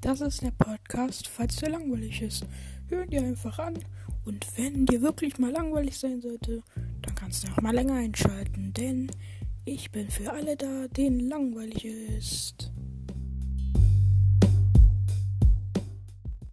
Das ist der Podcast, falls der langweilig ist. Hör dir einfach an. Und wenn dir wirklich mal langweilig sein sollte, dann kannst du auch mal länger einschalten. Denn ich bin für alle da, denen langweilig ist.